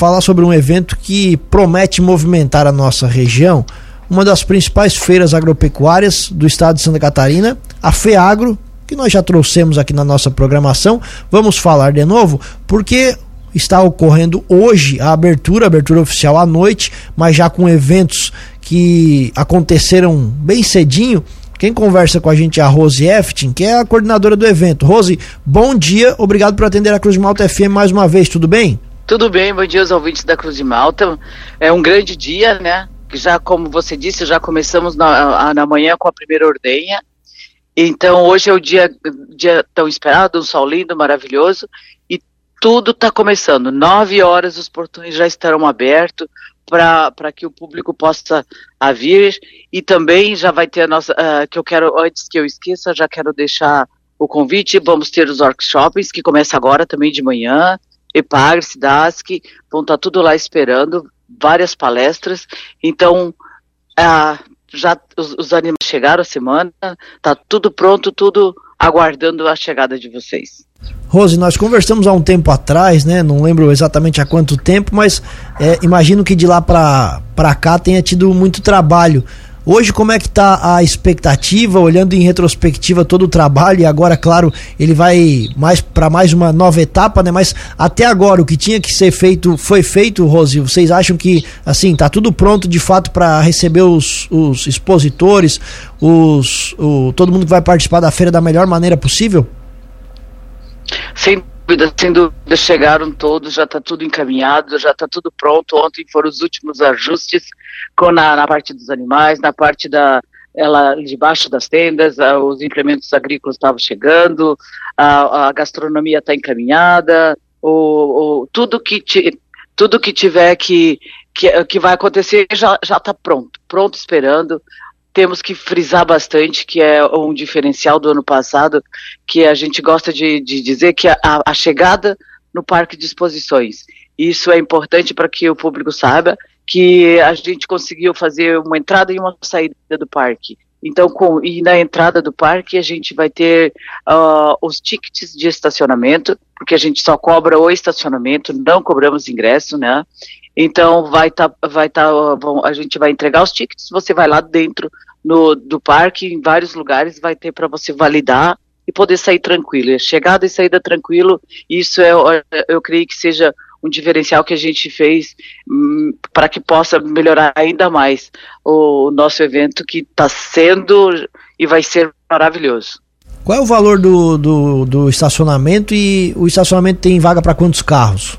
falar sobre um evento que promete movimentar a nossa região, uma das principais feiras agropecuárias do estado de Santa Catarina, a FEAGRO, que nós já trouxemos aqui na nossa programação. Vamos falar de novo, porque está ocorrendo hoje a abertura, a abertura oficial à noite, mas já com eventos que aconteceram bem cedinho. Quem conversa com a gente é a Rose Eftin, que é a coordenadora do evento. Rose, bom dia, obrigado por atender a Cruz Malta FM mais uma vez, tudo bem? Tudo bem, bom dia aos ouvintes da Cruz de Malta. É um grande dia, né? Já como você disse, já começamos na, na manhã com a primeira ordenha. Então hoje é o dia, dia tão esperado, um sol lindo, maravilhoso, e tudo está começando. Nove horas os portões já estarão abertos para que o público possa vir e também já vai ter a nossa, uh, que eu quero, antes que eu esqueça, já quero deixar o convite, vamos ter os workshops que começa agora também de manhã, EPAGRE, SIDASC, vão estar tá tudo lá esperando, várias palestras, então já os, os animais chegaram a semana, tá tudo pronto, tudo aguardando a chegada de vocês. Rose, nós conversamos há um tempo atrás, né? Não lembro exatamente há quanto tempo, mas é, imagino que de lá para cá tenha tido muito trabalho. Hoje, como é que está a expectativa, olhando em retrospectiva todo o trabalho, e agora, claro, ele vai mais para mais uma nova etapa, né? Mas até agora, o que tinha que ser feito foi feito, Rose. Vocês acham que, assim, tá tudo pronto de fato para receber os, os expositores, os, o, todo mundo que vai participar da feira da melhor maneira possível? Dúvida, sem dúvida, chegaram todos, já está tudo encaminhado, já está tudo pronto. Ontem foram os últimos ajustes com na, na parte dos animais, na parte da ela debaixo das tendas, os implementos agrícolas estavam chegando, a, a gastronomia está encaminhada, o, o, tudo que ti, tudo que tiver que, que, que vai acontecer já está pronto, pronto esperando temos que frisar bastante, que é um diferencial do ano passado, que a gente gosta de, de dizer que a, a, chegada no parque de exposições. Isso é importante para que o público saiba que a gente conseguiu fazer uma entrada e uma saída do parque. Então, com, e na entrada do parque a gente vai ter uh, os tickets de estacionamento, porque a gente só cobra o estacionamento, não cobramos ingresso, né? Então vai tá, vai tá, a gente vai entregar os tickets, você vai lá dentro no, do parque, em vários lugares, vai ter para você validar e poder sair tranquilo. Chegada e saída tranquilo, isso é, eu creio que seja um diferencial que a gente fez hum, para que possa melhorar ainda mais o nosso evento que está sendo e vai ser maravilhoso. Qual é o valor do, do, do estacionamento e o estacionamento tem vaga para quantos carros?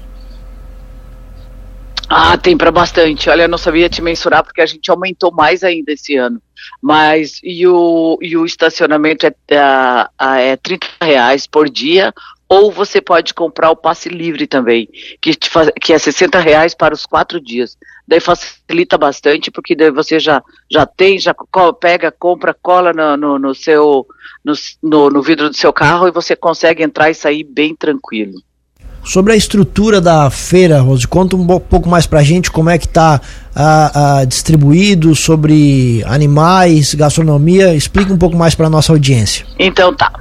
Ah, tem para bastante. Olha, eu não sabia te mensurar porque a gente aumentou mais ainda esse ano. Mas e o, e o estacionamento é, é, é 30 reais por dia, ou você pode comprar o passe livre também, que, te faz, que é 60 reais para os quatro dias. Daí facilita bastante, porque daí você já, já tem, já pega, compra, cola no, no, no seu no, no, no vidro do seu carro e você consegue entrar e sair bem tranquilo. Sobre a estrutura da feira, Rose, conta um pouco mais pra gente como é que está distribuído sobre animais, gastronomia, explica um pouco mais para nossa audiência. Então tá.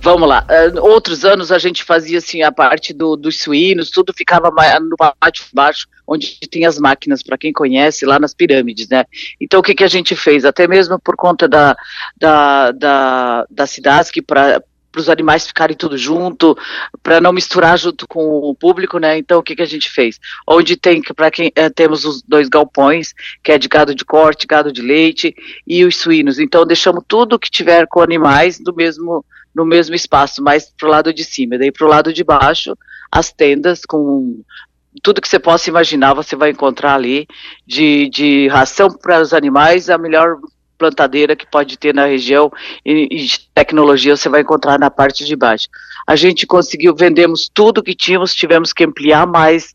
Vamos lá. Uh, outros anos a gente fazia assim a parte do, dos suínos, tudo ficava no pátio baixo, onde tem as máquinas, para quem conhece, lá nas pirâmides, né? Então o que, que a gente fez? Até mesmo por conta da, da, da, da que para para os animais ficarem tudo junto, para não misturar junto com o público, né? Então o que, que a gente fez? Onde tem para quem é, temos os dois galpões, que é de gado de corte, gado de leite e os suínos. Então deixamos tudo que tiver com animais do mesmo no mesmo espaço, mais pro lado de cima. Daí pro lado de baixo, as tendas com tudo que você possa imaginar, você vai encontrar ali de, de ração para os animais, a melhor plantadeira que pode ter na região e, e tecnologia você vai encontrar na parte de baixo. A gente conseguiu, vendemos tudo que tínhamos, tivemos que ampliar mais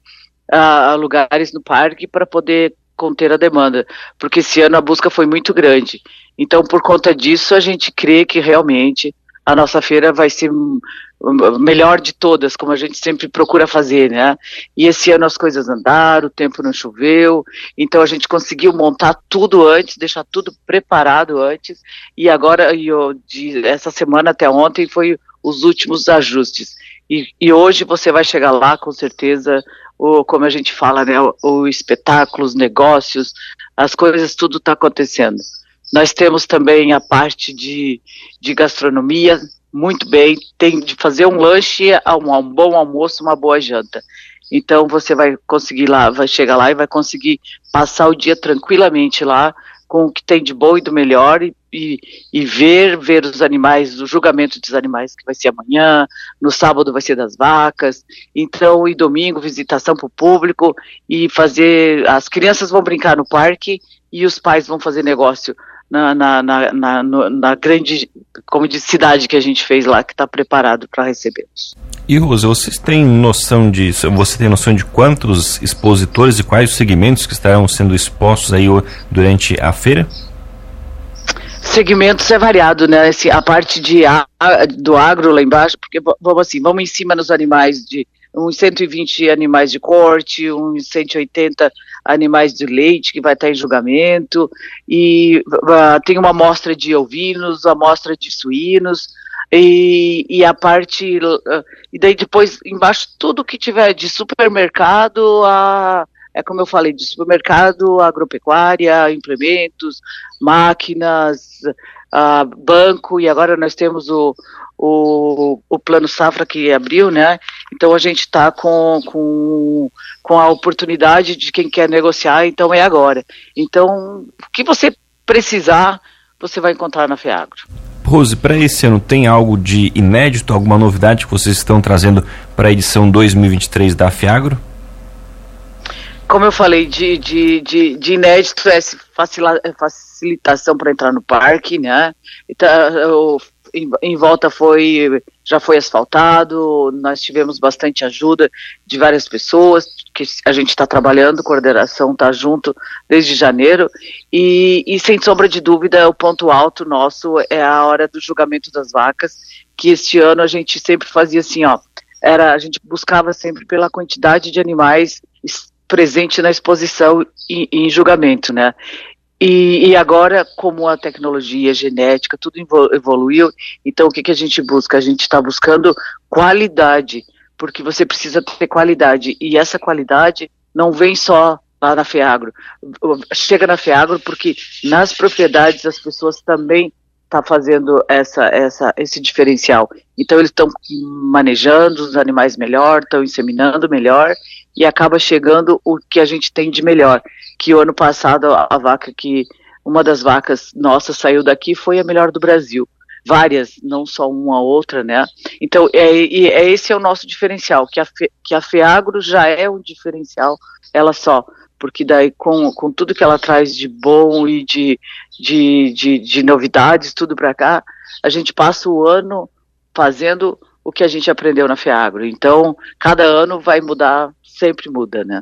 uh, lugares no parque para poder conter a demanda, porque esse ano a busca foi muito grande. Então, por conta disso, a gente crê que realmente a nossa feira vai ser melhor de todas, como a gente sempre procura fazer, né? E esse ano as coisas andaram, o tempo não choveu, então a gente conseguiu montar tudo antes, deixar tudo preparado antes, e agora, eu, de, essa semana até ontem, foi os últimos ajustes. E, e hoje você vai chegar lá, com certeza, o, como a gente fala, né, o, o espetáculo, os negócios, as coisas, tudo está acontecendo. Nós temos também a parte de, de gastronomia, muito bem, tem de fazer um lanche, um, um bom almoço, uma boa janta. Então você vai conseguir lá, vai chegar lá e vai conseguir passar o dia tranquilamente lá, com o que tem de bom e do melhor e, e, e, ver ver os animais, o julgamento dos animais que vai ser amanhã, no sábado vai ser das vacas, então e domingo visitação para o público e fazer as crianças vão brincar no parque e os pais vão fazer negócio na, na, na, na, na grande como de cidade que a gente fez lá que está preparado para recebê-los. E Rosa, vocês têm noção de você tem noção de quantos expositores e quais os segmentos que estarão sendo expostos aí durante a feira? Segmentos é variado, né? Esse, a parte de do agro lá embaixo, porque vamos assim, vamos em cima nos animais de uns 120 animais de corte, uns 180 animais de leite que vai estar em julgamento, e uh, tem uma amostra de ovinos, amostra de suínos, e, e a parte. Uh, e daí depois, embaixo, tudo que tiver de supermercado a. É como eu falei, de supermercado, agropecuária, implementos, máquinas, uh, banco, e agora nós temos o, o, o plano safra que abriu, né? Então a gente está com, com, com a oportunidade de quem quer negociar, então é agora. Então, o que você precisar, você vai encontrar na FEAGRO. Rose, para esse ano tem algo de inédito, alguma novidade que vocês estão trazendo para a edição 2023 da Fiagro? Como eu falei, de, de, de, de inédito é facilitação para entrar no parque, né? Então, em, em, volta foi já foi asfaltado, nós tivemos bastante ajuda de várias pessoas que a gente está trabalhando, coordenação está junto desde janeiro e, e sem sombra de dúvida o ponto alto nosso é a hora do julgamento das vacas, que este ano a gente sempre fazia assim, ó, era a gente buscava sempre pela quantidade de animais presente na exposição e em julgamento, né? E, e, agora, como a tecnologia, genética, tudo evoluiu, então o que, que a gente busca? A gente está buscando qualidade, porque você precisa ter qualidade, e essa qualidade não vem só lá na FEAGRO, chega na FEAGRO porque nas propriedades as pessoas também estão tá fazendo essa, essa, esse diferencial. Então eles estão manejando os animais melhor, estão inseminando melhor, e acaba chegando o que a gente tem de melhor que o ano passado a vaca que uma das vacas nossas saiu daqui foi a melhor do Brasil. Várias, não só uma outra, né? Então, é, é esse é o nosso diferencial, que a, que a FEAGRO já é um diferencial, ela só, porque daí com, com tudo que ela traz de bom e de, de, de, de novidades, tudo para cá, a gente passa o ano fazendo o que a gente aprendeu na FEAGRO. Então, cada ano vai mudar, sempre muda, né?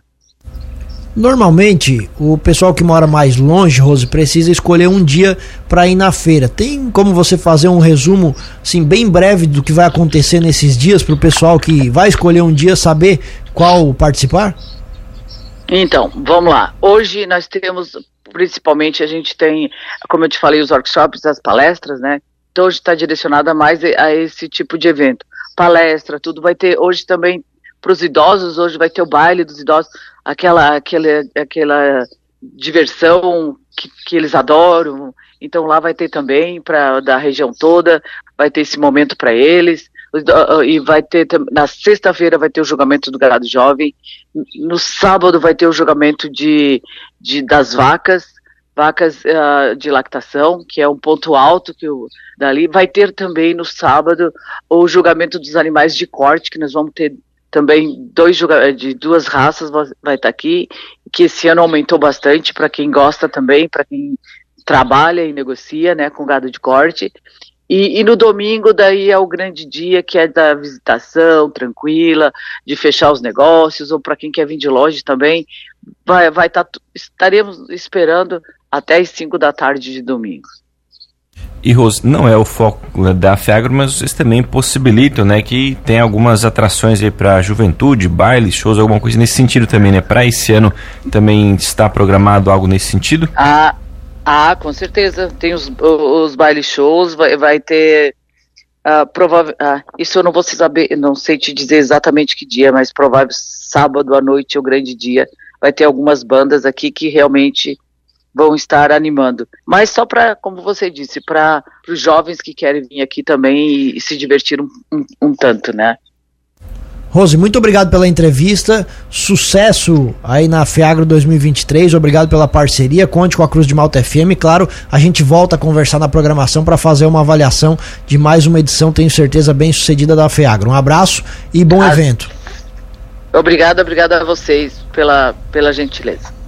Normalmente, o pessoal que mora mais longe, Rose, precisa escolher um dia para ir na feira. Tem como você fazer um resumo, assim, bem breve do que vai acontecer nesses dias para o pessoal que vai escolher um dia saber qual participar? Então, vamos lá. Hoje nós temos, principalmente, a gente tem, como eu te falei, os workshops, as palestras, né? Então hoje está direcionada mais a esse tipo de evento. Palestra, tudo vai ter. Hoje também para os idosos, hoje vai ter o baile dos idosos, aquela, aquela, aquela diversão que, que eles adoram. Então lá vai ter também para da região toda, vai ter esse momento para eles. E vai ter na sexta-feira vai ter o julgamento do gado jovem, no sábado vai ter o julgamento de, de das vacas, vacas uh, de lactação, que é um ponto alto que o, dali. Vai ter também no sábado o julgamento dos animais de corte, que nós vamos ter também dois de duas raças vai estar aqui, que esse ano aumentou bastante para quem gosta também, para quem trabalha e negocia, né, com gado de corte. E, e, no domingo daí é o grande dia que é da visitação tranquila, de fechar os negócios, ou para quem quer vir de longe também, vai, vai tá, estaremos esperando até as 5 da tarde de domingo. E Rose, não é o foco da FEAGRO, mas vocês também possibilitam, né, que tem algumas atrações aí para juventude, bailes, shows, alguma coisa nesse sentido também, né? Para esse ano também está programado algo nesse sentido? Ah, ah com certeza. Tem os, os bailes shows, vai, vai ter Uh, provável, uh, isso eu não vou saber, não sei te dizer exatamente que dia, mas provável sábado à noite o grande dia. Vai ter algumas bandas aqui que realmente vão estar animando. Mas só para, como você disse, para os jovens que querem vir aqui também e, e se divertir um, um, um tanto, né? Rose, muito obrigado pela entrevista. Sucesso aí na FEAGRO 2023. Obrigado pela parceria. Conte com a Cruz de Malta FM. Claro, a gente volta a conversar na programação para fazer uma avaliação de mais uma edição, tenho certeza, bem sucedida da FEAGRO. Um abraço e bom ah, evento. Obrigado, obrigado a vocês pela, pela gentileza.